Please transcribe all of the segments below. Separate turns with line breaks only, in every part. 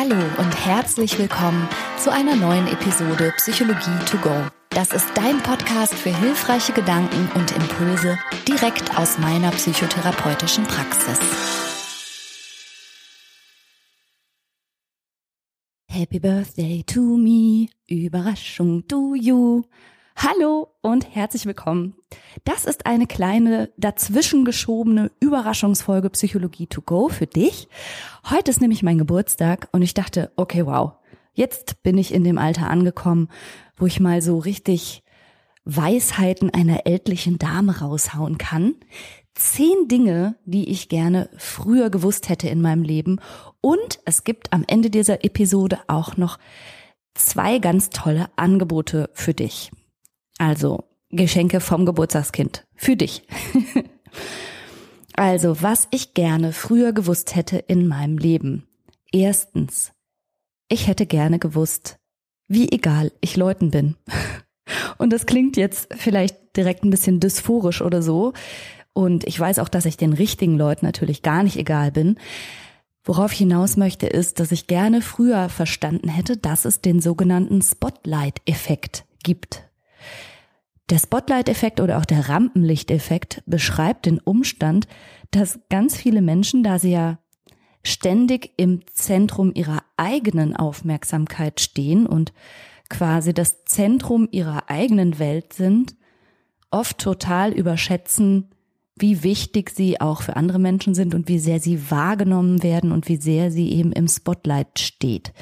Hallo und herzlich willkommen zu einer neuen Episode Psychologie to go. Das ist dein Podcast für hilfreiche Gedanken und Impulse direkt aus meiner psychotherapeutischen Praxis. Happy Birthday to me, Überraschung to you. Hallo und herzlich willkommen. Das ist eine kleine dazwischen geschobene Überraschungsfolge Psychologie to go für dich. Heute ist nämlich mein Geburtstag und ich dachte, okay, wow, jetzt bin ich in dem Alter angekommen, wo ich mal so richtig Weisheiten einer ältlichen Dame raushauen kann. Zehn Dinge, die ich gerne früher gewusst hätte in meinem Leben. Und es gibt am Ende dieser Episode auch noch zwei ganz tolle Angebote für dich. Also Geschenke vom Geburtstagskind. Für dich. also, was ich gerne früher gewusst hätte in meinem Leben. Erstens, ich hätte gerne gewusst, wie egal ich Leuten bin. Und das klingt jetzt vielleicht direkt ein bisschen dysphorisch oder so. Und ich weiß auch, dass ich den richtigen Leuten natürlich gar nicht egal bin. Worauf ich hinaus möchte, ist, dass ich gerne früher verstanden hätte, dass es den sogenannten Spotlight-Effekt gibt. Der Spotlight-Effekt oder auch der Rampenlichteffekt beschreibt den Umstand, dass ganz viele Menschen, da sie ja ständig im Zentrum ihrer eigenen Aufmerksamkeit stehen und quasi das Zentrum ihrer eigenen Welt sind, oft total überschätzen, wie wichtig sie auch für andere Menschen sind und wie sehr sie wahrgenommen werden und wie sehr sie eben im Spotlight steht.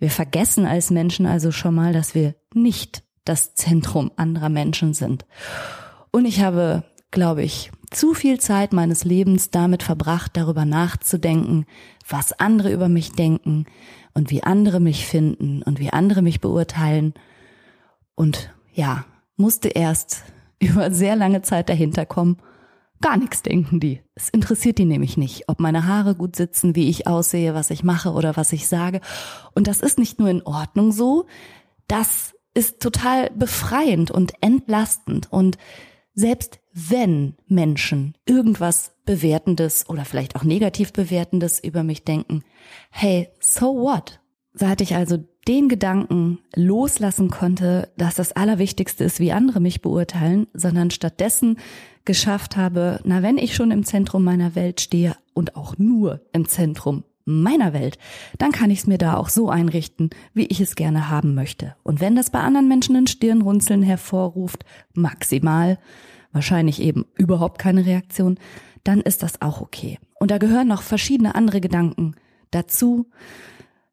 Wir vergessen als Menschen also schon mal, dass wir nicht das Zentrum anderer Menschen sind. Und ich habe, glaube ich, zu viel Zeit meines Lebens damit verbracht, darüber nachzudenken, was andere über mich denken und wie andere mich finden und wie andere mich beurteilen. Und ja, musste erst über sehr lange Zeit dahinter kommen. Gar nichts denken die. Es interessiert die nämlich nicht, ob meine Haare gut sitzen, wie ich aussehe, was ich mache oder was ich sage. Und das ist nicht nur in Ordnung so, das ist total befreiend und entlastend und selbst wenn Menschen irgendwas Bewertendes oder vielleicht auch negativ Bewertendes über mich denken, hey, so what? Seit ich also den Gedanken loslassen konnte, dass das Allerwichtigste ist, wie andere mich beurteilen, sondern stattdessen geschafft habe, na, wenn ich schon im Zentrum meiner Welt stehe und auch nur im Zentrum meiner Welt, dann kann ich es mir da auch so einrichten, wie ich es gerne haben möchte. Und wenn das bei anderen Menschen ein Stirnrunzeln hervorruft, maximal, wahrscheinlich eben überhaupt keine Reaktion, dann ist das auch okay. Und da gehören noch verschiedene andere Gedanken dazu.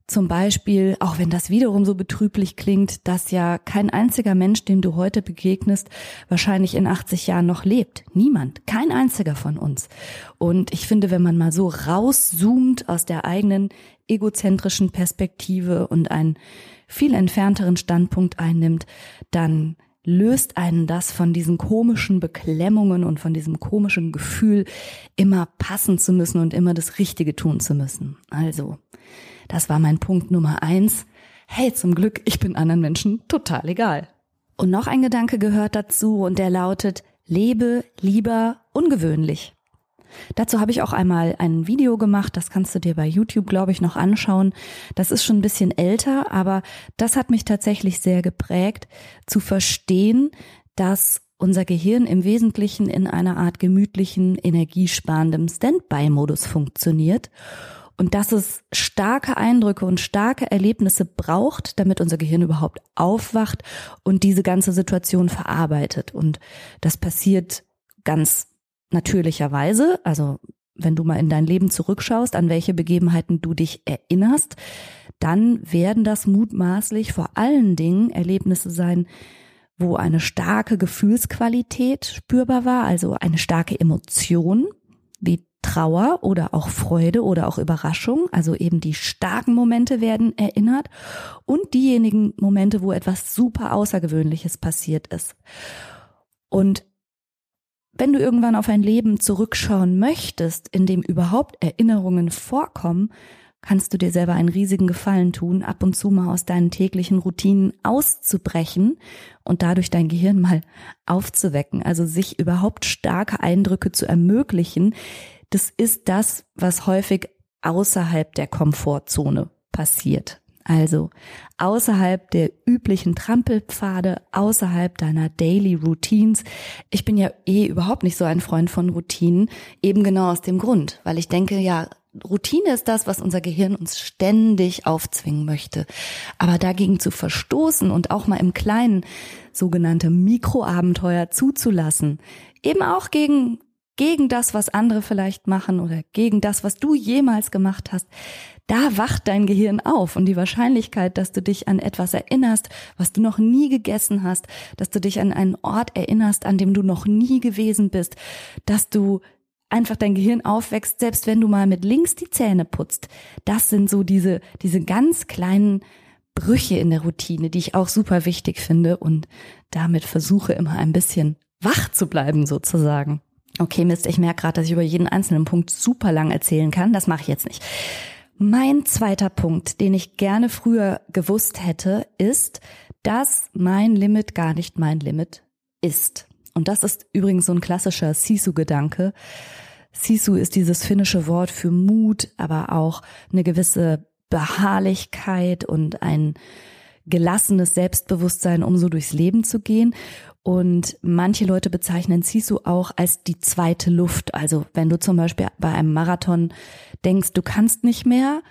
Zum Beispiel, auch wenn das wiederum so betrüblich klingt, dass ja kein einziger Mensch, dem du heute begegnest, wahrscheinlich in 80 Jahren noch lebt. Niemand, kein einziger von uns. Und ich finde, wenn man mal so rauszoomt aus der eigenen egozentrischen Perspektive und einen viel entfernteren Standpunkt einnimmt, dann löst einen das von diesen komischen Beklemmungen und von diesem komischen Gefühl, immer passen zu müssen und immer das Richtige tun zu müssen. Also, das war mein Punkt Nummer eins. Hey, zum Glück, ich bin anderen Menschen total egal. Und noch ein Gedanke gehört dazu und der lautet, lebe lieber ungewöhnlich. Dazu habe ich auch einmal ein Video gemacht, das kannst du dir bei YouTube, glaube ich, noch anschauen. Das ist schon ein bisschen älter, aber das hat mich tatsächlich sehr geprägt, zu verstehen, dass unser Gehirn im Wesentlichen in einer Art gemütlichen, energiesparendem Standby-Modus funktioniert und dass es starke Eindrücke und starke Erlebnisse braucht, damit unser Gehirn überhaupt aufwacht und diese ganze Situation verarbeitet. Und das passiert ganz natürlicherweise, also wenn du mal in dein Leben zurückschaust, an welche Begebenheiten du dich erinnerst, dann werden das mutmaßlich vor allen Dingen Erlebnisse sein, wo eine starke Gefühlsqualität spürbar war, also eine starke Emotion, Trauer oder auch Freude oder auch Überraschung, also eben die starken Momente werden erinnert und diejenigen Momente, wo etwas super Außergewöhnliches passiert ist. Und wenn du irgendwann auf ein Leben zurückschauen möchtest, in dem überhaupt Erinnerungen vorkommen, kannst du dir selber einen riesigen Gefallen tun, ab und zu mal aus deinen täglichen Routinen auszubrechen und dadurch dein Gehirn mal aufzuwecken, also sich überhaupt starke Eindrücke zu ermöglichen. Das ist das, was häufig außerhalb der Komfortzone passiert. Also außerhalb der üblichen Trampelpfade, außerhalb deiner Daily Routines. Ich bin ja eh überhaupt nicht so ein Freund von Routinen, eben genau aus dem Grund, weil ich denke, ja, Routine ist das, was unser Gehirn uns ständig aufzwingen möchte. Aber dagegen zu verstoßen und auch mal im Kleinen sogenannte Mikroabenteuer zuzulassen, eben auch gegen gegen das, was andere vielleicht machen oder gegen das, was du jemals gemacht hast, da wacht dein Gehirn auf und die Wahrscheinlichkeit, dass du dich an etwas erinnerst, was du noch nie gegessen hast, dass du dich an einen Ort erinnerst, an dem du noch nie gewesen bist, dass du einfach dein Gehirn aufwächst, selbst wenn du mal mit links die Zähne putzt. Das sind so diese, diese ganz kleinen Brüche in der Routine, die ich auch super wichtig finde und damit versuche immer ein bisschen wach zu bleiben sozusagen. Okay, Mist, ich merke gerade, dass ich über jeden einzelnen Punkt super lang erzählen kann. Das mache ich jetzt nicht. Mein zweiter Punkt, den ich gerne früher gewusst hätte, ist, dass mein Limit gar nicht mein Limit ist. Und das ist übrigens so ein klassischer Sisu-Gedanke. Sisu ist dieses finnische Wort für Mut, aber auch eine gewisse Beharrlichkeit und ein gelassenes Selbstbewusstsein, um so durchs Leben zu gehen. Und manche Leute bezeichnen Sisu auch als die zweite Luft. Also wenn du zum Beispiel bei einem Marathon denkst, du kannst nicht mehr,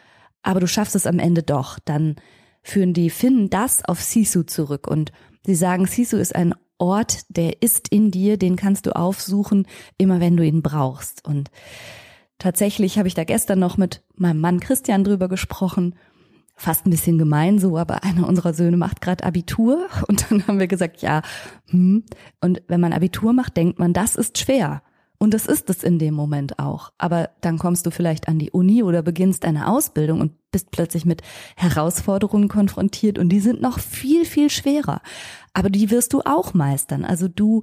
aber du schaffst es am Ende doch, dann führen die Finnen das auf Sisu zurück. Und sie sagen, Sisu ist ein Ort, der ist in dir, den kannst du aufsuchen, immer wenn du ihn brauchst. Und tatsächlich habe ich da gestern noch mit meinem Mann Christian drüber gesprochen fast ein bisschen gemein so, aber einer unserer Söhne macht gerade Abitur und dann haben wir gesagt, ja, hm. und wenn man Abitur macht, denkt man, das ist schwer. Und das ist es in dem Moment auch. Aber dann kommst du vielleicht an die Uni oder beginnst eine Ausbildung und bist plötzlich mit Herausforderungen konfrontiert und die sind noch viel, viel schwerer. Aber die wirst du auch meistern. Also du,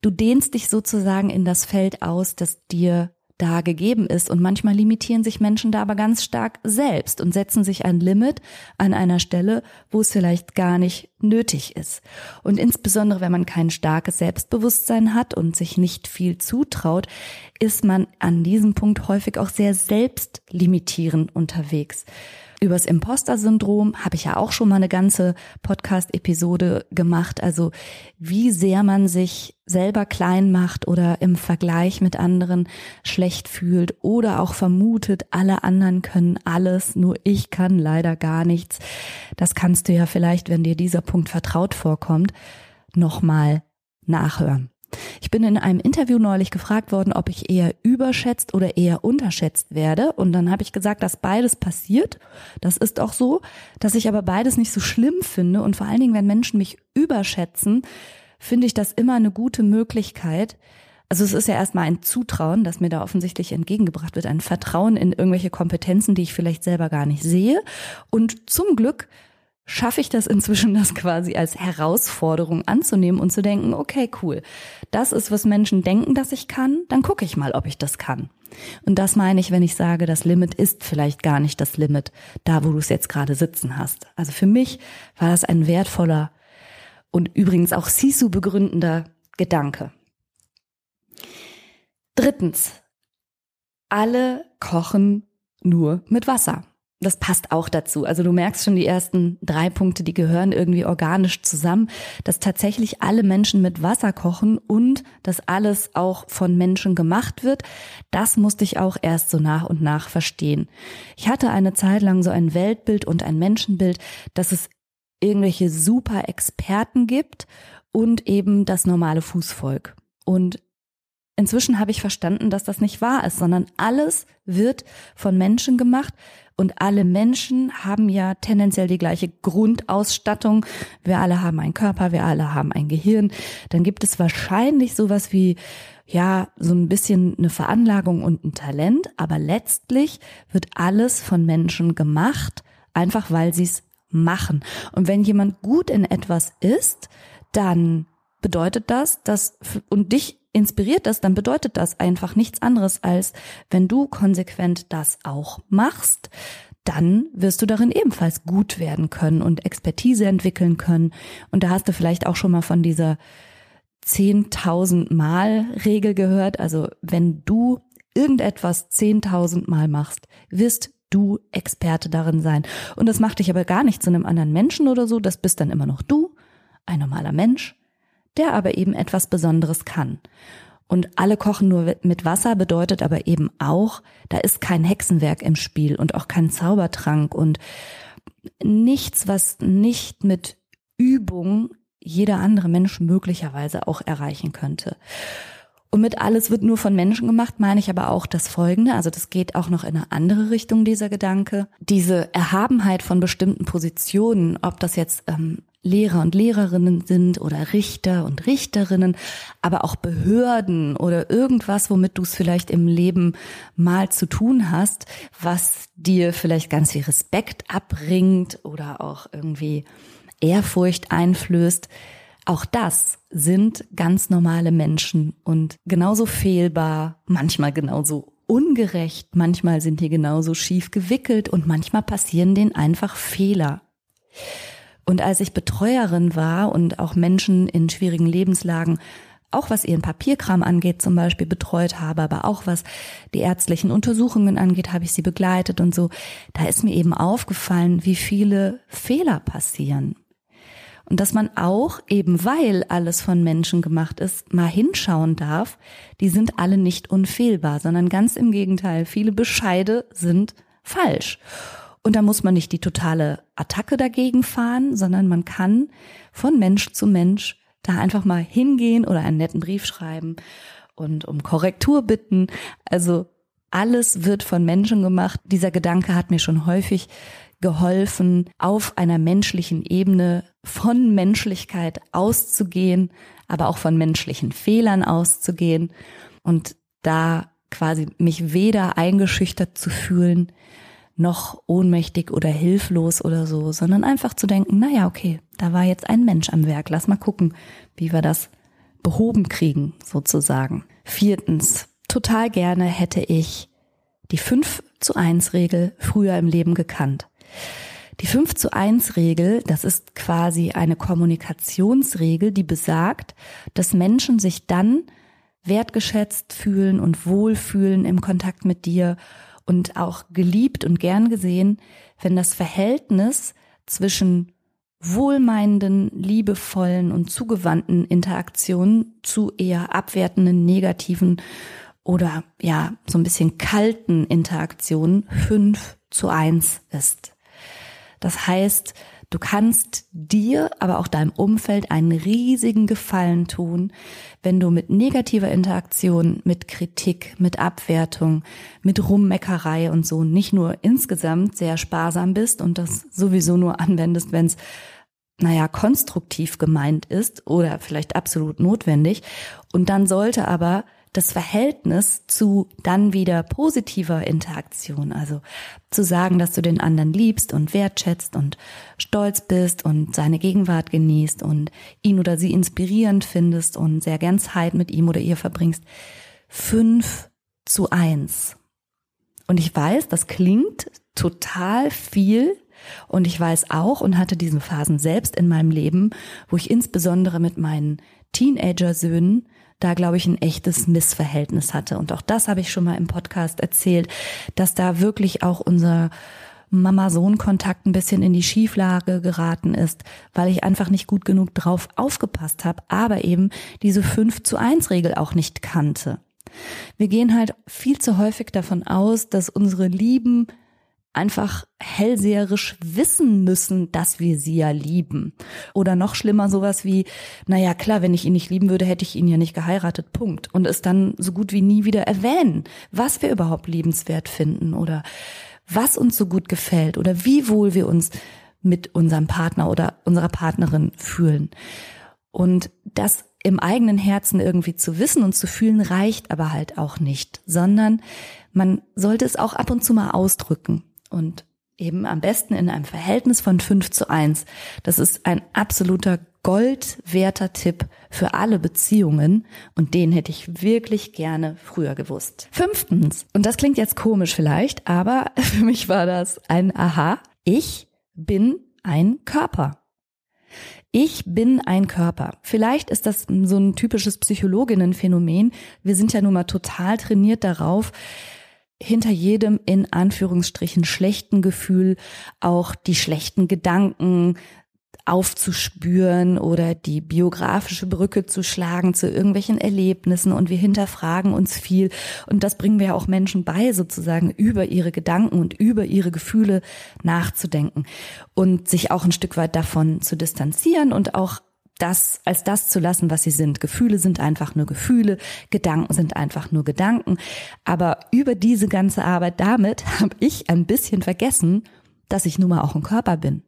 du dehnst dich sozusagen in das Feld aus, das dir da gegeben ist. Und manchmal limitieren sich Menschen da aber ganz stark selbst und setzen sich ein Limit an einer Stelle, wo es vielleicht gar nicht nötig ist. Und insbesondere, wenn man kein starkes Selbstbewusstsein hat und sich nicht viel zutraut, ist man an diesem Punkt häufig auch sehr selbstlimitierend unterwegs. Übers Imposter-Syndrom habe ich ja auch schon mal eine ganze Podcast-Episode gemacht. Also wie sehr man sich selber klein macht oder im Vergleich mit anderen schlecht fühlt oder auch vermutet, alle anderen können alles, nur ich kann leider gar nichts. Das kannst du ja vielleicht, wenn dir dieser Punkt vertraut vorkommt, nochmal nachhören. Ich bin in einem Interview neulich gefragt worden, ob ich eher überschätzt oder eher unterschätzt werde. Und dann habe ich gesagt, dass beides passiert. Das ist auch so, dass ich aber beides nicht so schlimm finde. Und vor allen Dingen, wenn Menschen mich überschätzen, finde ich das immer eine gute Möglichkeit. Also es ist ja erstmal ein Zutrauen, das mir da offensichtlich entgegengebracht wird, ein Vertrauen in irgendwelche Kompetenzen, die ich vielleicht selber gar nicht sehe. Und zum Glück schaffe ich das inzwischen, das quasi als Herausforderung anzunehmen und zu denken, okay, cool, das ist, was Menschen denken, dass ich kann, dann gucke ich mal, ob ich das kann. Und das meine ich, wenn ich sage, das Limit ist vielleicht gar nicht das Limit, da wo du es jetzt gerade sitzen hast. Also für mich war das ein wertvoller und übrigens auch Sisu begründender Gedanke. Drittens, alle kochen nur mit Wasser das passt auch dazu. Also du merkst schon die ersten drei Punkte, die gehören irgendwie organisch zusammen, dass tatsächlich alle Menschen mit Wasser kochen und dass alles auch von Menschen gemacht wird. Das musste ich auch erst so nach und nach verstehen. Ich hatte eine Zeit lang so ein Weltbild und ein Menschenbild, dass es irgendwelche super Experten gibt und eben das normale Fußvolk. Und inzwischen habe ich verstanden, dass das nicht wahr ist, sondern alles wird von Menschen gemacht und alle Menschen haben ja tendenziell die gleiche Grundausstattung. Wir alle haben einen Körper, wir alle haben ein Gehirn. Dann gibt es wahrscheinlich sowas wie, ja, so ein bisschen eine Veranlagung und ein Talent. Aber letztlich wird alles von Menschen gemacht, einfach weil sie es machen. Und wenn jemand gut in etwas ist, dann bedeutet das, dass, und dich inspiriert das, dann bedeutet das einfach nichts anderes als, wenn du konsequent das auch machst, dann wirst du darin ebenfalls gut werden können und Expertise entwickeln können. Und da hast du vielleicht auch schon mal von dieser 10.000 Mal Regel gehört. Also wenn du irgendetwas 10.000 Mal machst, wirst du Experte darin sein. Und das macht dich aber gar nicht zu einem anderen Menschen oder so, das bist dann immer noch du, ein normaler Mensch, der aber eben etwas Besonderes kann. Und alle kochen nur mit Wasser bedeutet aber eben auch, da ist kein Hexenwerk im Spiel und auch kein Zaubertrank und nichts, was nicht mit Übung jeder andere Mensch möglicherweise auch erreichen könnte. Und mit alles wird nur von Menschen gemacht, meine ich aber auch das Folgende, also das geht auch noch in eine andere Richtung, dieser Gedanke. Diese Erhabenheit von bestimmten Positionen, ob das jetzt ähm, Lehrer und Lehrerinnen sind oder Richter und Richterinnen, aber auch Behörden oder irgendwas, womit du es vielleicht im Leben mal zu tun hast, was dir vielleicht ganz viel Respekt abbringt oder auch irgendwie Ehrfurcht einflößt. Auch das sind ganz normale Menschen und genauso fehlbar, manchmal genauso ungerecht, manchmal sind die genauso schief gewickelt und manchmal passieren denen einfach Fehler. Und als ich Betreuerin war und auch Menschen in schwierigen Lebenslagen, auch was ihren Papierkram angeht zum Beispiel, betreut habe, aber auch was die ärztlichen Untersuchungen angeht, habe ich sie begleitet und so, da ist mir eben aufgefallen, wie viele Fehler passieren. Und dass man auch, eben weil alles von Menschen gemacht ist, mal hinschauen darf, die sind alle nicht unfehlbar, sondern ganz im Gegenteil, viele Bescheide sind falsch. Und da muss man nicht die totale Attacke dagegen fahren, sondern man kann von Mensch zu Mensch da einfach mal hingehen oder einen netten Brief schreiben und um Korrektur bitten. Also alles wird von Menschen gemacht. Dieser Gedanke hat mir schon häufig geholfen, auf einer menschlichen Ebene von Menschlichkeit auszugehen, aber auch von menschlichen Fehlern auszugehen und da quasi mich weder eingeschüchtert zu fühlen, noch ohnmächtig oder hilflos oder so, sondern einfach zu denken, naja, okay, da war jetzt ein Mensch am Werk, lass mal gucken, wie wir das behoben kriegen, sozusagen. Viertens, total gerne hätte ich die 5 zu 1 Regel früher im Leben gekannt. Die 5 zu 1 Regel, das ist quasi eine Kommunikationsregel, die besagt, dass Menschen sich dann wertgeschätzt fühlen und wohlfühlen im Kontakt mit dir und auch geliebt und gern gesehen, wenn das Verhältnis zwischen wohlmeinenden, liebevollen und zugewandten Interaktionen zu eher abwertenden, negativen oder ja, so ein bisschen kalten Interaktionen fünf zu eins ist. Das heißt, du kannst dir, aber auch deinem Umfeld einen riesigen Gefallen tun, wenn du mit negativer Interaktion, mit Kritik, mit Abwertung, mit Rummeckerei und so nicht nur insgesamt sehr sparsam bist und das sowieso nur anwendest, wenn es naja, konstruktiv gemeint ist oder vielleicht absolut notwendig. Und dann sollte aber das Verhältnis zu dann wieder positiver Interaktion, also zu sagen, dass du den anderen liebst und wertschätzt und stolz bist und seine Gegenwart genießt und ihn oder sie inspirierend findest und sehr gern Zeit mit ihm oder ihr verbringst. Fünf zu eins. Und ich weiß, das klingt total viel, und ich weiß auch und hatte diese Phasen selbst in meinem Leben, wo ich insbesondere mit meinen Teenager-Söhnen da, glaube ich, ein echtes Missverhältnis hatte. Und auch das habe ich schon mal im Podcast erzählt, dass da wirklich auch unser Mama-Sohn-Kontakt ein bisschen in die Schieflage geraten ist, weil ich einfach nicht gut genug drauf aufgepasst habe, aber eben diese 5 zu 1 Regel auch nicht kannte. Wir gehen halt viel zu häufig davon aus, dass unsere Lieben einfach hellseherisch wissen müssen, dass wir sie ja lieben. Oder noch schlimmer sowas wie, naja klar, wenn ich ihn nicht lieben würde, hätte ich ihn ja nicht geheiratet, Punkt. Und es dann so gut wie nie wieder erwähnen, was wir überhaupt liebenswert finden oder was uns so gut gefällt oder wie wohl wir uns mit unserem Partner oder unserer Partnerin fühlen. Und das im eigenen Herzen irgendwie zu wissen und zu fühlen reicht aber halt auch nicht, sondern man sollte es auch ab und zu mal ausdrücken. Und eben am besten in einem Verhältnis von 5 zu 1. Das ist ein absoluter goldwerter Tipp für alle Beziehungen und den hätte ich wirklich gerne früher gewusst. Fünftens, und das klingt jetzt komisch vielleicht, aber für mich war das ein Aha, ich bin ein Körper. Ich bin ein Körper. Vielleicht ist das so ein typisches Psychologinnenphänomen. Wir sind ja nun mal total trainiert darauf, hinter jedem in Anführungsstrichen schlechten Gefühl auch die schlechten Gedanken aufzuspüren oder die biografische Brücke zu schlagen zu irgendwelchen Erlebnissen und wir hinterfragen uns viel. Und das bringen wir auch Menschen bei, sozusagen über ihre Gedanken und über ihre Gefühle nachzudenken und sich auch ein Stück weit davon zu distanzieren und auch das als das zu lassen, was sie sind. Gefühle sind einfach nur Gefühle, Gedanken sind einfach nur Gedanken. Aber über diese ganze Arbeit damit habe ich ein bisschen vergessen, dass ich nun mal auch ein Körper bin.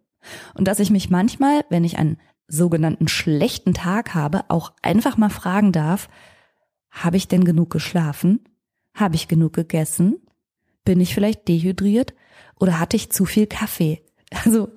Und dass ich mich manchmal, wenn ich einen sogenannten schlechten Tag habe, auch einfach mal fragen darf, habe ich denn genug geschlafen? Habe ich genug gegessen? Bin ich vielleicht dehydriert? Oder hatte ich zu viel Kaffee? Also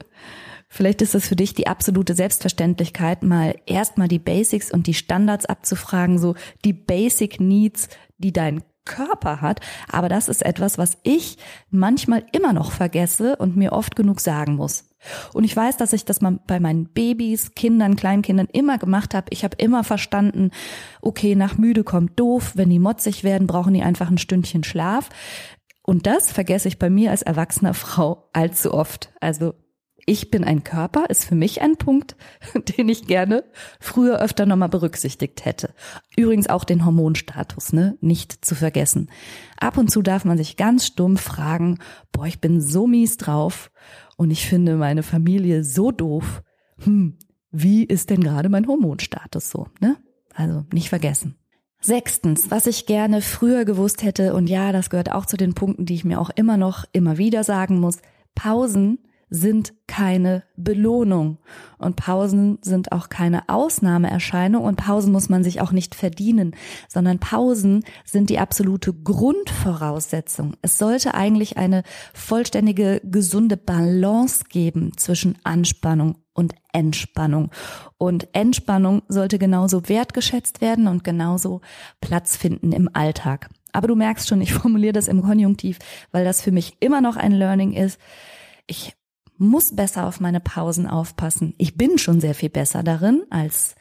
Vielleicht ist es für dich die absolute Selbstverständlichkeit, mal erstmal die Basics und die Standards abzufragen, so die Basic Needs, die dein Körper hat. Aber das ist etwas, was ich manchmal immer noch vergesse und mir oft genug sagen muss. Und ich weiß, dass ich das mal bei meinen Babys, Kindern, Kleinkindern immer gemacht habe. Ich habe immer verstanden, okay, nach müde kommt doof. Wenn die motzig werden, brauchen die einfach ein Stündchen Schlaf. Und das vergesse ich bei mir als erwachsener Frau allzu oft. Also ich bin ein Körper ist für mich ein Punkt, den ich gerne früher öfter nochmal berücksichtigt hätte. Übrigens auch den Hormonstatus, ne, nicht zu vergessen. Ab und zu darf man sich ganz stumpf fragen, boah, ich bin so mies drauf und ich finde meine Familie so doof. Hm, wie ist denn gerade mein Hormonstatus so, ne? Also nicht vergessen. Sechstens, was ich gerne früher gewusst hätte, und ja, das gehört auch zu den Punkten, die ich mir auch immer noch, immer wieder sagen muss, Pausen sind keine Belohnung und Pausen sind auch keine Ausnahmeerscheinung und Pausen muss man sich auch nicht verdienen, sondern Pausen sind die absolute Grundvoraussetzung. Es sollte eigentlich eine vollständige, gesunde Balance geben zwischen Anspannung und Entspannung. Und Entspannung sollte genauso wertgeschätzt werden und genauso Platz finden im Alltag. Aber du merkst schon, ich formuliere das im Konjunktiv, weil das für mich immer noch ein Learning ist. Ich muss besser auf meine Pausen aufpassen. Ich bin schon sehr viel besser darin als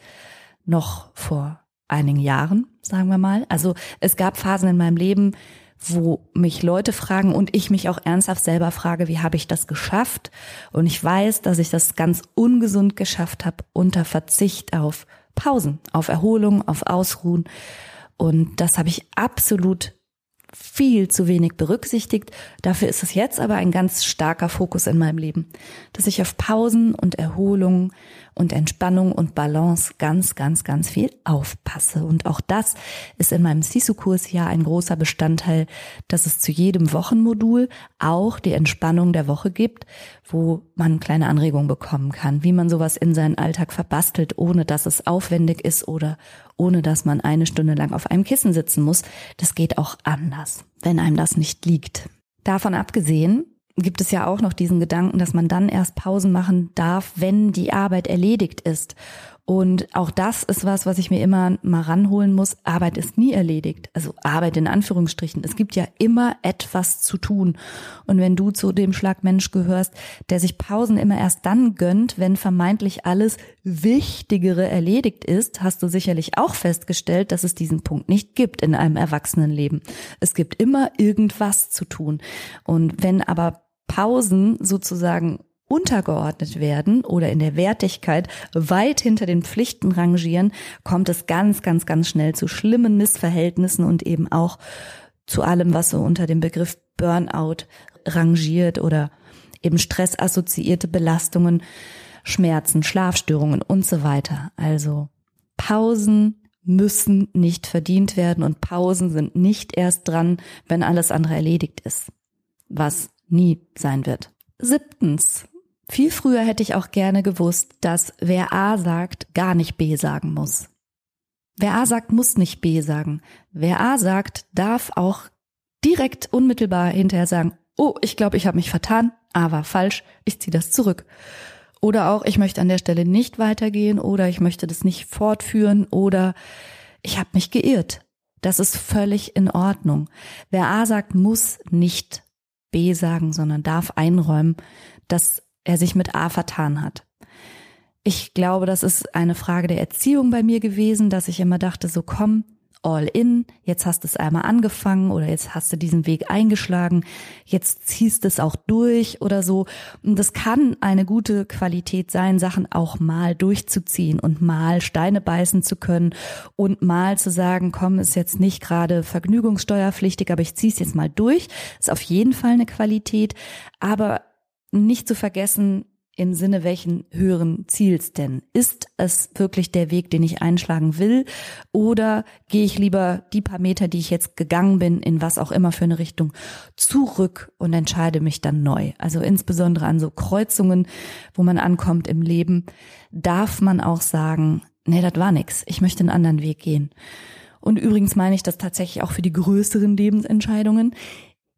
noch vor einigen Jahren, sagen wir mal. Also es gab Phasen in meinem Leben, wo mich Leute fragen und ich mich auch ernsthaft selber frage, wie habe ich das geschafft? Und ich weiß, dass ich das ganz ungesund geschafft habe unter Verzicht auf Pausen, auf Erholung, auf Ausruhen. Und das habe ich absolut viel zu wenig berücksichtigt. Dafür ist es jetzt aber ein ganz starker Fokus in meinem Leben, dass ich auf Pausen und Erholung und Entspannung und Balance ganz, ganz, ganz viel aufpasse. Und auch das ist in meinem Sisu-Kurs ja ein großer Bestandteil, dass es zu jedem Wochenmodul auch die Entspannung der Woche gibt, wo man kleine Anregungen bekommen kann, wie man sowas in seinen Alltag verbastelt, ohne dass es aufwendig ist oder ohne dass man eine Stunde lang auf einem Kissen sitzen muss. Das geht auch anders, wenn einem das nicht liegt. Davon abgesehen gibt es ja auch noch diesen Gedanken, dass man dann erst Pausen machen darf, wenn die Arbeit erledigt ist. Und auch das ist was, was ich mir immer mal ranholen muss. Arbeit ist nie erledigt. Also Arbeit in Anführungsstrichen. Es gibt ja immer etwas zu tun. Und wenn du zu dem Schlag Mensch gehörst, der sich Pausen immer erst dann gönnt, wenn vermeintlich alles Wichtigere erledigt ist, hast du sicherlich auch festgestellt, dass es diesen Punkt nicht gibt in einem Erwachsenenleben. Es gibt immer irgendwas zu tun. Und wenn aber Pausen sozusagen untergeordnet werden oder in der Wertigkeit weit hinter den Pflichten rangieren, kommt es ganz, ganz, ganz schnell zu schlimmen Missverhältnissen und eben auch zu allem, was so unter dem Begriff Burnout rangiert oder eben stressassoziierte Belastungen, Schmerzen, Schlafstörungen und so weiter. Also Pausen müssen nicht verdient werden und Pausen sind nicht erst dran, wenn alles andere erledigt ist, was nie sein wird. Siebtens, viel früher hätte ich auch gerne gewusst, dass wer A sagt, gar nicht B sagen muss. Wer A sagt, muss nicht B sagen. Wer A sagt, darf auch direkt unmittelbar hinterher sagen, oh, ich glaube, ich habe mich vertan, A war falsch, ich ziehe das zurück. Oder auch, ich möchte an der Stelle nicht weitergehen oder ich möchte das nicht fortführen oder ich habe mich geirrt. Das ist völlig in Ordnung. Wer A sagt, muss nicht B sagen, sondern darf einräumen, dass er sich mit A vertan hat. Ich glaube, das ist eine Frage der Erziehung bei mir gewesen, dass ich immer dachte, so komm, all in, jetzt hast du es einmal angefangen oder jetzt hast du diesen Weg eingeschlagen, jetzt ziehst du es auch durch oder so. Und das kann eine gute Qualität sein, Sachen auch mal durchzuziehen und mal Steine beißen zu können und mal zu sagen, komm, ist jetzt nicht gerade vergnügungssteuerpflichtig, aber ich zieh's jetzt mal durch. Ist auf jeden Fall eine Qualität, aber nicht zu vergessen, im Sinne welchen höheren Ziels denn? Ist es wirklich der Weg, den ich einschlagen will? Oder gehe ich lieber die paar Meter, die ich jetzt gegangen bin, in was auch immer für eine Richtung, zurück und entscheide mich dann neu? Also insbesondere an so Kreuzungen, wo man ankommt im Leben, darf man auch sagen, nee, das war nix. Ich möchte einen anderen Weg gehen. Und übrigens meine ich das tatsächlich auch für die größeren Lebensentscheidungen.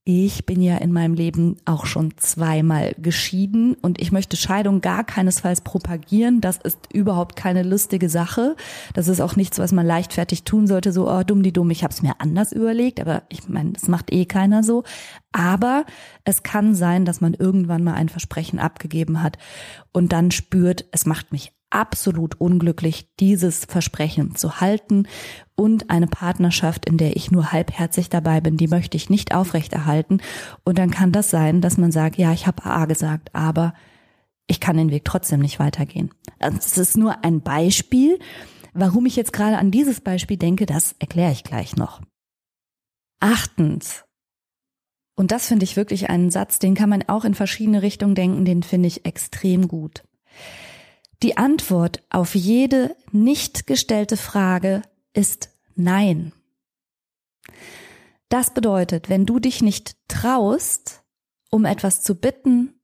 Ich bin ja in meinem Leben auch schon zweimal geschieden und ich möchte Scheidung gar keinesfalls propagieren. Das ist überhaupt keine lustige Sache. Das ist auch nichts, was man leichtfertig tun sollte, so oh, dumm die dumm, ich habe es mir anders überlegt, aber ich meine, das macht eh keiner so. Aber es kann sein, dass man irgendwann mal ein Versprechen abgegeben hat und dann spürt, es macht mich absolut unglücklich, dieses Versprechen zu halten und eine Partnerschaft, in der ich nur halbherzig dabei bin, die möchte ich nicht aufrechterhalten. Und dann kann das sein, dass man sagt, ja, ich habe A gesagt, aber ich kann den Weg trotzdem nicht weitergehen. Also das ist nur ein Beispiel. Warum ich jetzt gerade an dieses Beispiel denke, das erkläre ich gleich noch. Achtens. Und das finde ich wirklich einen Satz, den kann man auch in verschiedene Richtungen denken, den finde ich extrem gut. Die Antwort auf jede nicht gestellte Frage ist Nein. Das bedeutet, wenn du dich nicht traust, um etwas zu bitten,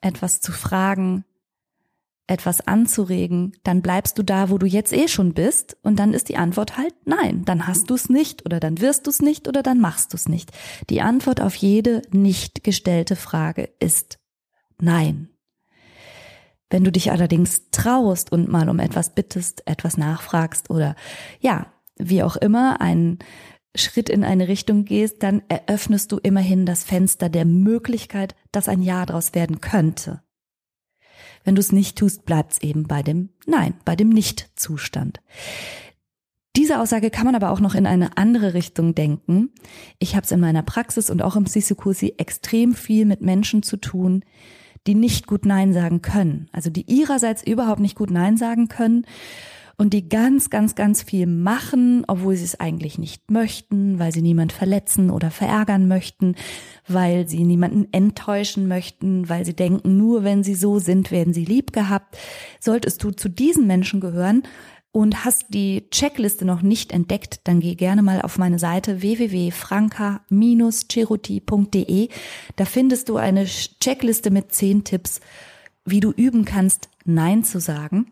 etwas zu fragen, etwas anzuregen, dann bleibst du da, wo du jetzt eh schon bist und dann ist die Antwort halt nein, dann hast du es nicht oder dann wirst du es nicht oder dann machst du es nicht. Die Antwort auf jede nicht gestellte Frage ist nein. Wenn du dich allerdings traust und mal um etwas bittest, etwas nachfragst oder ja, wie auch immer, einen Schritt in eine Richtung gehst, dann eröffnest du immerhin das Fenster der Möglichkeit, dass ein Ja daraus werden könnte. Wenn du es nicht tust, bleibt es eben bei dem Nein, bei dem Nicht-Zustand. Diese Aussage kann man aber auch noch in eine andere Richtung denken. Ich habe es in meiner Praxis und auch im Sisukusi extrem viel mit Menschen zu tun, die nicht gut Nein sagen können. Also die ihrerseits überhaupt nicht gut Nein sagen können und die ganz, ganz, ganz viel machen, obwohl sie es eigentlich nicht möchten, weil sie niemand verletzen oder verärgern möchten, weil sie niemanden enttäuschen möchten, weil sie denken, nur wenn sie so sind, werden sie lieb gehabt. Solltest du zu diesen Menschen gehören, und hast die Checkliste noch nicht entdeckt, dann geh gerne mal auf meine Seite www.franka-ceruti.de. Da findest du eine Checkliste mit zehn Tipps, wie du üben kannst, Nein zu sagen.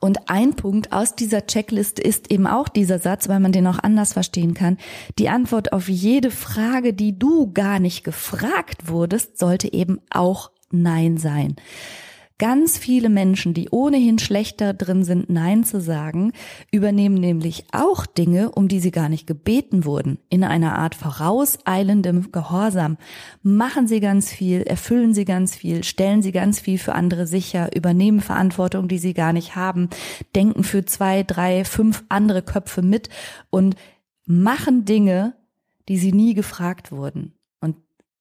Und ein Punkt aus dieser Checkliste ist eben auch dieser Satz, weil man den auch anders verstehen kann. Die Antwort auf jede Frage, die du gar nicht gefragt wurdest, sollte eben auch Nein sein. Ganz viele Menschen, die ohnehin schlechter drin sind, Nein zu sagen, übernehmen nämlich auch Dinge, um die sie gar nicht gebeten wurden. In einer Art vorauseilendem Gehorsam machen sie ganz viel, erfüllen sie ganz viel, stellen sie ganz viel für andere sicher, übernehmen Verantwortung, die sie gar nicht haben, denken für zwei, drei, fünf andere Köpfe mit und machen Dinge, die sie nie gefragt wurden.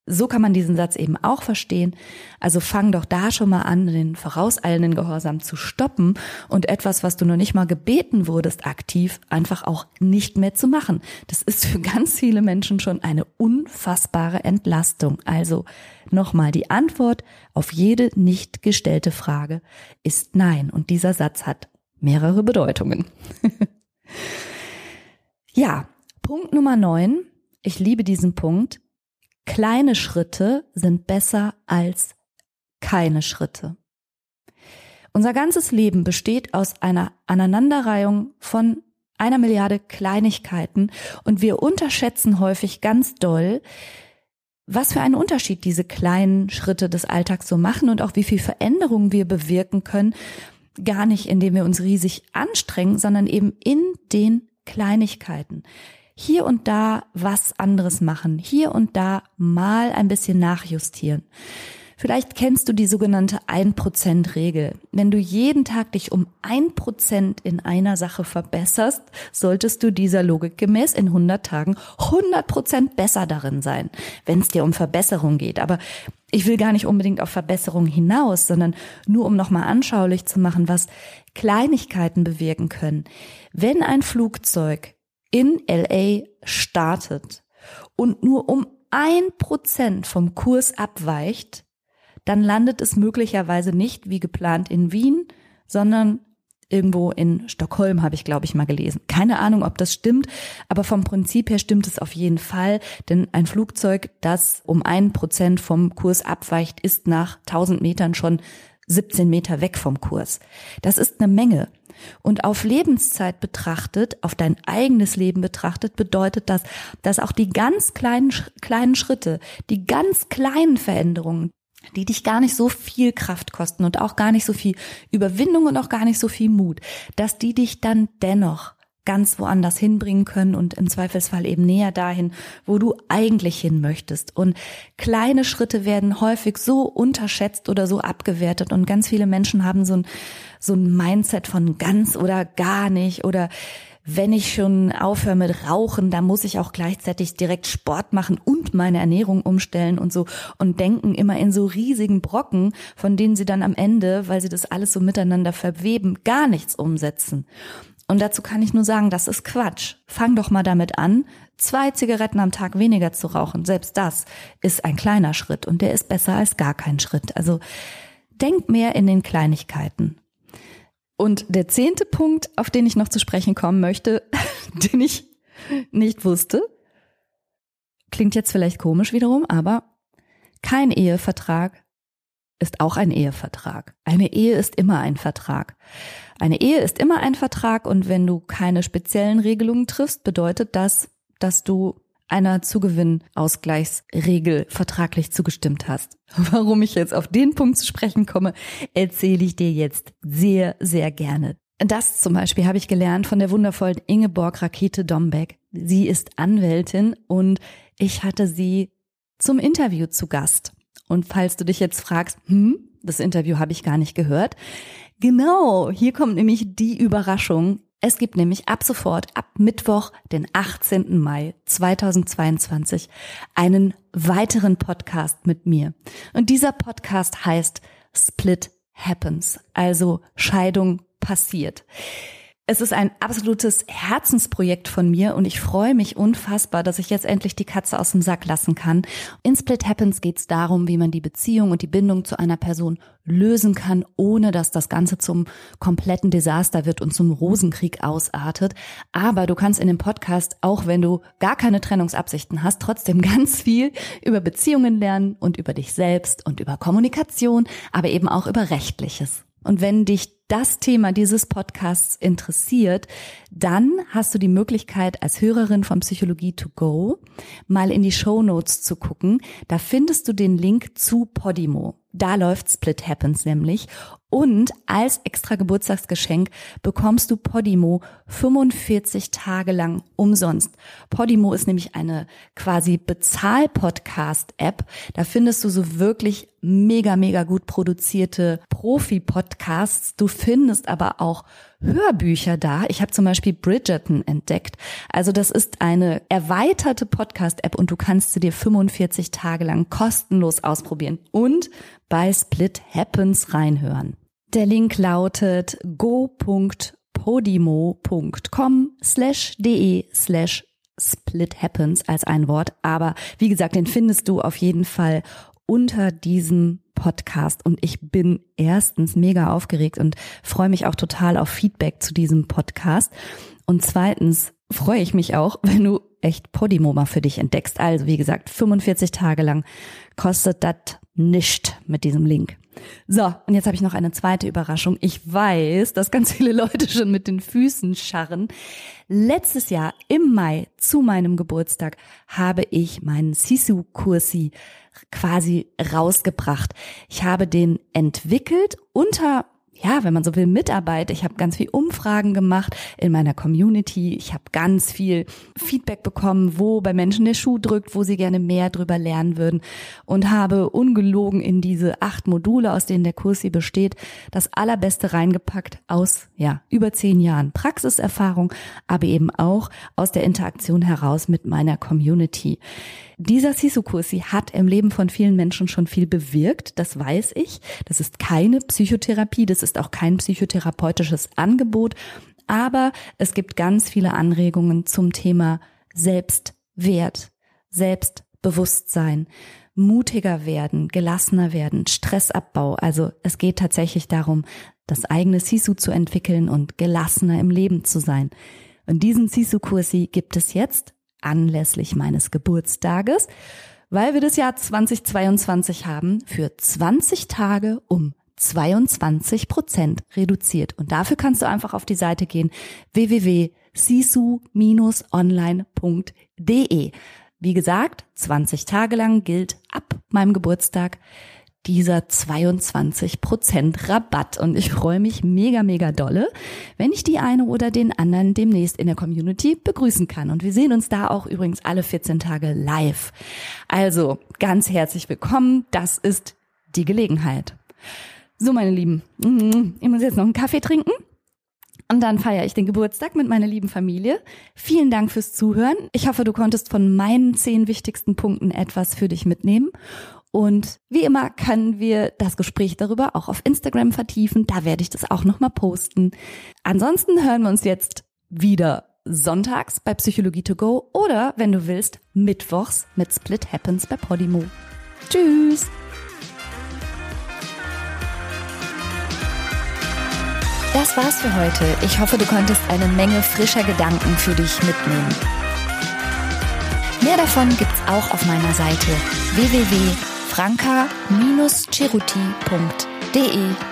So kann man diesen Satz eben auch verstehen. Also fang doch da schon mal an, den vorauseilenden Gehorsam zu stoppen und etwas, was du noch nicht mal gebeten wurdest, aktiv einfach auch nicht mehr zu machen. Das ist für ganz viele Menschen schon eine unfassbare Entlastung. Also nochmal, die Antwort auf jede nicht gestellte Frage ist nein. Und dieser Satz hat mehrere Bedeutungen. ja, Punkt Nummer neun. Ich liebe diesen Punkt kleine Schritte sind besser als keine Schritte. Unser ganzes Leben besteht aus einer Aneinanderreihung von einer Milliarde Kleinigkeiten und wir unterschätzen häufig ganz doll, was für einen Unterschied diese kleinen Schritte des Alltags so machen und auch wie viel Veränderungen wir bewirken können, gar nicht indem wir uns riesig anstrengen, sondern eben in den Kleinigkeiten hier und da was anderes machen, hier und da mal ein bisschen nachjustieren. Vielleicht kennst du die sogenannte 1%-Regel. Wenn du jeden Tag dich um 1% in einer Sache verbesserst, solltest du dieser Logik gemäß in 100 Tagen 100% besser darin sein, wenn es dir um Verbesserung geht. Aber ich will gar nicht unbedingt auf Verbesserung hinaus, sondern nur um nochmal anschaulich zu machen, was Kleinigkeiten bewirken können. Wenn ein Flugzeug in LA startet und nur um ein Prozent vom Kurs abweicht, dann landet es möglicherweise nicht wie geplant in Wien, sondern irgendwo in Stockholm, habe ich, glaube ich, mal gelesen. Keine Ahnung, ob das stimmt, aber vom Prinzip her stimmt es auf jeden Fall, denn ein Flugzeug, das um ein Prozent vom Kurs abweicht, ist nach 1000 Metern schon 17 Meter weg vom Kurs. Das ist eine Menge. Und auf Lebenszeit betrachtet, auf dein eigenes Leben betrachtet, bedeutet das, dass auch die ganz kleinen, kleinen Schritte, die ganz kleinen Veränderungen, die dich gar nicht so viel Kraft kosten und auch gar nicht so viel Überwindung und auch gar nicht so viel Mut, dass die dich dann dennoch ganz woanders hinbringen können und im Zweifelsfall eben näher dahin, wo du eigentlich hin möchtest. Und kleine Schritte werden häufig so unterschätzt oder so abgewertet und ganz viele Menschen haben so ein, so ein Mindset von ganz oder gar nicht oder wenn ich schon aufhöre mit Rauchen, dann muss ich auch gleichzeitig direkt Sport machen und meine Ernährung umstellen und so und denken immer in so riesigen Brocken, von denen sie dann am Ende, weil sie das alles so miteinander verweben, gar nichts umsetzen. Und dazu kann ich nur sagen, das ist Quatsch. Fang doch mal damit an, zwei Zigaretten am Tag weniger zu rauchen. Selbst das ist ein kleiner Schritt und der ist besser als gar kein Schritt. Also denk mehr in den Kleinigkeiten. Und der zehnte Punkt, auf den ich noch zu sprechen kommen möchte, den ich nicht wusste, klingt jetzt vielleicht komisch wiederum, aber kein Ehevertrag ist auch ein Ehevertrag. Eine Ehe ist immer ein Vertrag. Eine Ehe ist immer ein Vertrag und wenn du keine speziellen Regelungen triffst, bedeutet das, dass du einer Zugewinnausgleichsregel vertraglich zugestimmt hast. Warum ich jetzt auf den Punkt zu sprechen komme, erzähle ich dir jetzt sehr, sehr gerne. Das zum Beispiel habe ich gelernt von der wundervollen Ingeborg Rakete Dombeck. Sie ist Anwältin und ich hatte sie zum Interview zu Gast. Und falls du dich jetzt fragst, hm, das Interview habe ich gar nicht gehört. Genau, hier kommt nämlich die Überraschung. Es gibt nämlich ab sofort, ab Mittwoch, den 18. Mai 2022, einen weiteren Podcast mit mir. Und dieser Podcast heißt Split Happens, also Scheidung passiert. Es ist ein absolutes Herzensprojekt von mir und ich freue mich unfassbar, dass ich jetzt endlich die Katze aus dem Sack lassen kann. In Split Happens geht es darum, wie man die Beziehung und die Bindung zu einer Person lösen kann, ohne dass das Ganze zum kompletten Desaster wird und zum Rosenkrieg ausartet. Aber du kannst in dem Podcast, auch wenn du gar keine Trennungsabsichten hast, trotzdem ganz viel über Beziehungen lernen und über dich selbst und über Kommunikation, aber eben auch über Rechtliches. Und wenn dich das Thema dieses Podcasts interessiert, dann hast du die Möglichkeit, als Hörerin von Psychologie to go mal in die Show Notes zu gucken. Da findest du den Link zu Podimo. Da läuft Split Happens nämlich. Und als extra Geburtstagsgeschenk bekommst du Podimo 45 Tage lang umsonst. Podimo ist nämlich eine quasi Bezahl-Podcast-App. Da findest du so wirklich mega, mega gut produzierte Profi-Podcasts. Du findest aber auch Hörbücher da. Ich habe zum Beispiel Bridgerton entdeckt. Also das ist eine erweiterte Podcast-App und du kannst sie dir 45 Tage lang kostenlos ausprobieren und bei Split Happens reinhören. Der Link lautet go.podimo.com slash de slash Split Happens als ein Wort. Aber wie gesagt, den findest du auf jeden Fall unter diesem Podcast und ich bin erstens mega aufgeregt und freue mich auch total auf Feedback zu diesem Podcast. Und zweitens freue ich mich auch, wenn du echt Podimo mal für dich entdeckst. Also wie gesagt, 45 Tage lang kostet das nicht mit diesem Link. So, und jetzt habe ich noch eine zweite Überraschung. Ich weiß, dass ganz viele Leute schon mit den Füßen scharren. Letztes Jahr im Mai zu meinem Geburtstag habe ich meinen Sisu-Kursi quasi rausgebracht. Ich habe den entwickelt unter ja, wenn man so will, Mitarbeit. Ich habe ganz viel Umfragen gemacht in meiner Community. Ich habe ganz viel Feedback bekommen, wo bei Menschen der Schuh drückt, wo sie gerne mehr drüber lernen würden und habe ungelogen in diese acht Module, aus denen der Kurs hier besteht, das allerbeste reingepackt aus, ja, über zehn Jahren Praxiserfahrung, aber eben auch aus der Interaktion heraus mit meiner Community. Dieser Sisu-Kursi hat im Leben von vielen Menschen schon viel bewirkt, das weiß ich. Das ist keine Psychotherapie, das ist auch kein psychotherapeutisches Angebot, aber es gibt ganz viele Anregungen zum Thema Selbstwert, Selbstbewusstsein, mutiger werden, gelassener werden, Stressabbau. Also es geht tatsächlich darum, das eigene Sisu zu entwickeln und gelassener im Leben zu sein. Und diesen Sisu-Kursi gibt es jetzt anlässlich meines Geburtstages, weil wir das Jahr 2022 haben, für 20 Tage um 22 Prozent reduziert. Und dafür kannst du einfach auf die Seite gehen www.sisu-online.de. Wie gesagt, 20 Tage lang gilt ab meinem Geburtstag dieser 22% Rabatt. Und ich freue mich mega, mega dolle, wenn ich die eine oder den anderen demnächst in der Community begrüßen kann. Und wir sehen uns da auch übrigens alle 14 Tage live. Also ganz herzlich willkommen. Das ist die Gelegenheit. So, meine Lieben, ich muss jetzt noch einen Kaffee trinken. Und dann feiere ich den Geburtstag mit meiner lieben Familie. Vielen Dank fürs Zuhören. Ich hoffe, du konntest von meinen zehn wichtigsten Punkten etwas für dich mitnehmen. Und wie immer können wir das Gespräch darüber auch auf Instagram vertiefen. Da werde ich das auch nochmal posten. Ansonsten hören wir uns jetzt wieder sonntags bei Psychologie to go oder, wenn du willst, mittwochs mit Split Happens bei Podimo. Tschüss! Das war's für heute. Ich hoffe, du konntest eine Menge frischer Gedanken für dich mitnehmen. Mehr davon gibt's auch auf meiner Seite www franca-ceruti.de